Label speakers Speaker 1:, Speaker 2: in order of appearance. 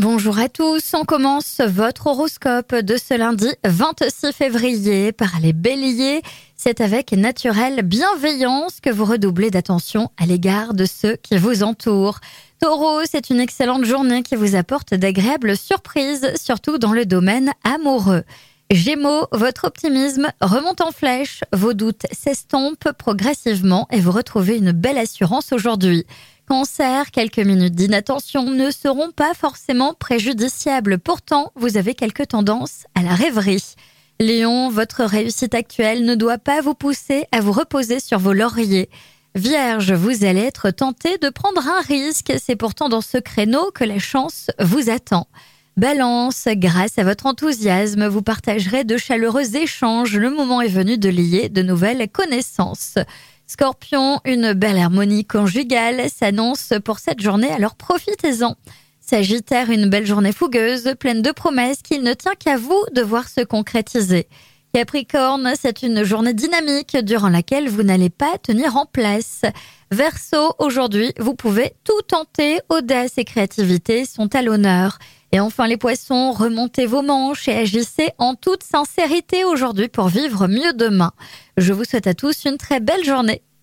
Speaker 1: Bonjour à tous, on commence votre horoscope de ce lundi 26 février par les béliers. C'est avec naturelle bienveillance que vous redoublez d'attention à l'égard de ceux qui vous entourent. Taureau, c'est une excellente journée qui vous apporte d'agréables surprises, surtout dans le domaine amoureux. Gémeaux, votre optimisme remonte en flèche, vos doutes s'estompent progressivement et vous retrouvez une belle assurance aujourd'hui. Cancer, quelques minutes d'inattention ne seront pas forcément préjudiciables. Pourtant, vous avez quelques tendances à la rêverie. Léon, votre réussite actuelle ne doit pas vous pousser à vous reposer sur vos lauriers. Vierge, vous allez être tenté de prendre un risque. C'est pourtant dans ce créneau que la chance vous attend. Balance, grâce à votre enthousiasme, vous partagerez de chaleureux échanges. Le moment est venu de lier de nouvelles connaissances. Scorpion, une belle harmonie conjugale s'annonce pour cette journée, alors profitez-en. Sagittaire, une belle journée fougueuse, pleine de promesses qu'il ne tient qu'à vous de voir se concrétiser. Capricorne, c'est une journée dynamique durant laquelle vous n'allez pas tenir en place. Verseau, aujourd'hui, vous pouvez tout tenter, audace et créativité sont à l'honneur. Et enfin les poissons, remontez vos manches et agissez en toute sincérité aujourd'hui pour vivre mieux demain. Je vous souhaite à tous une très belle journée.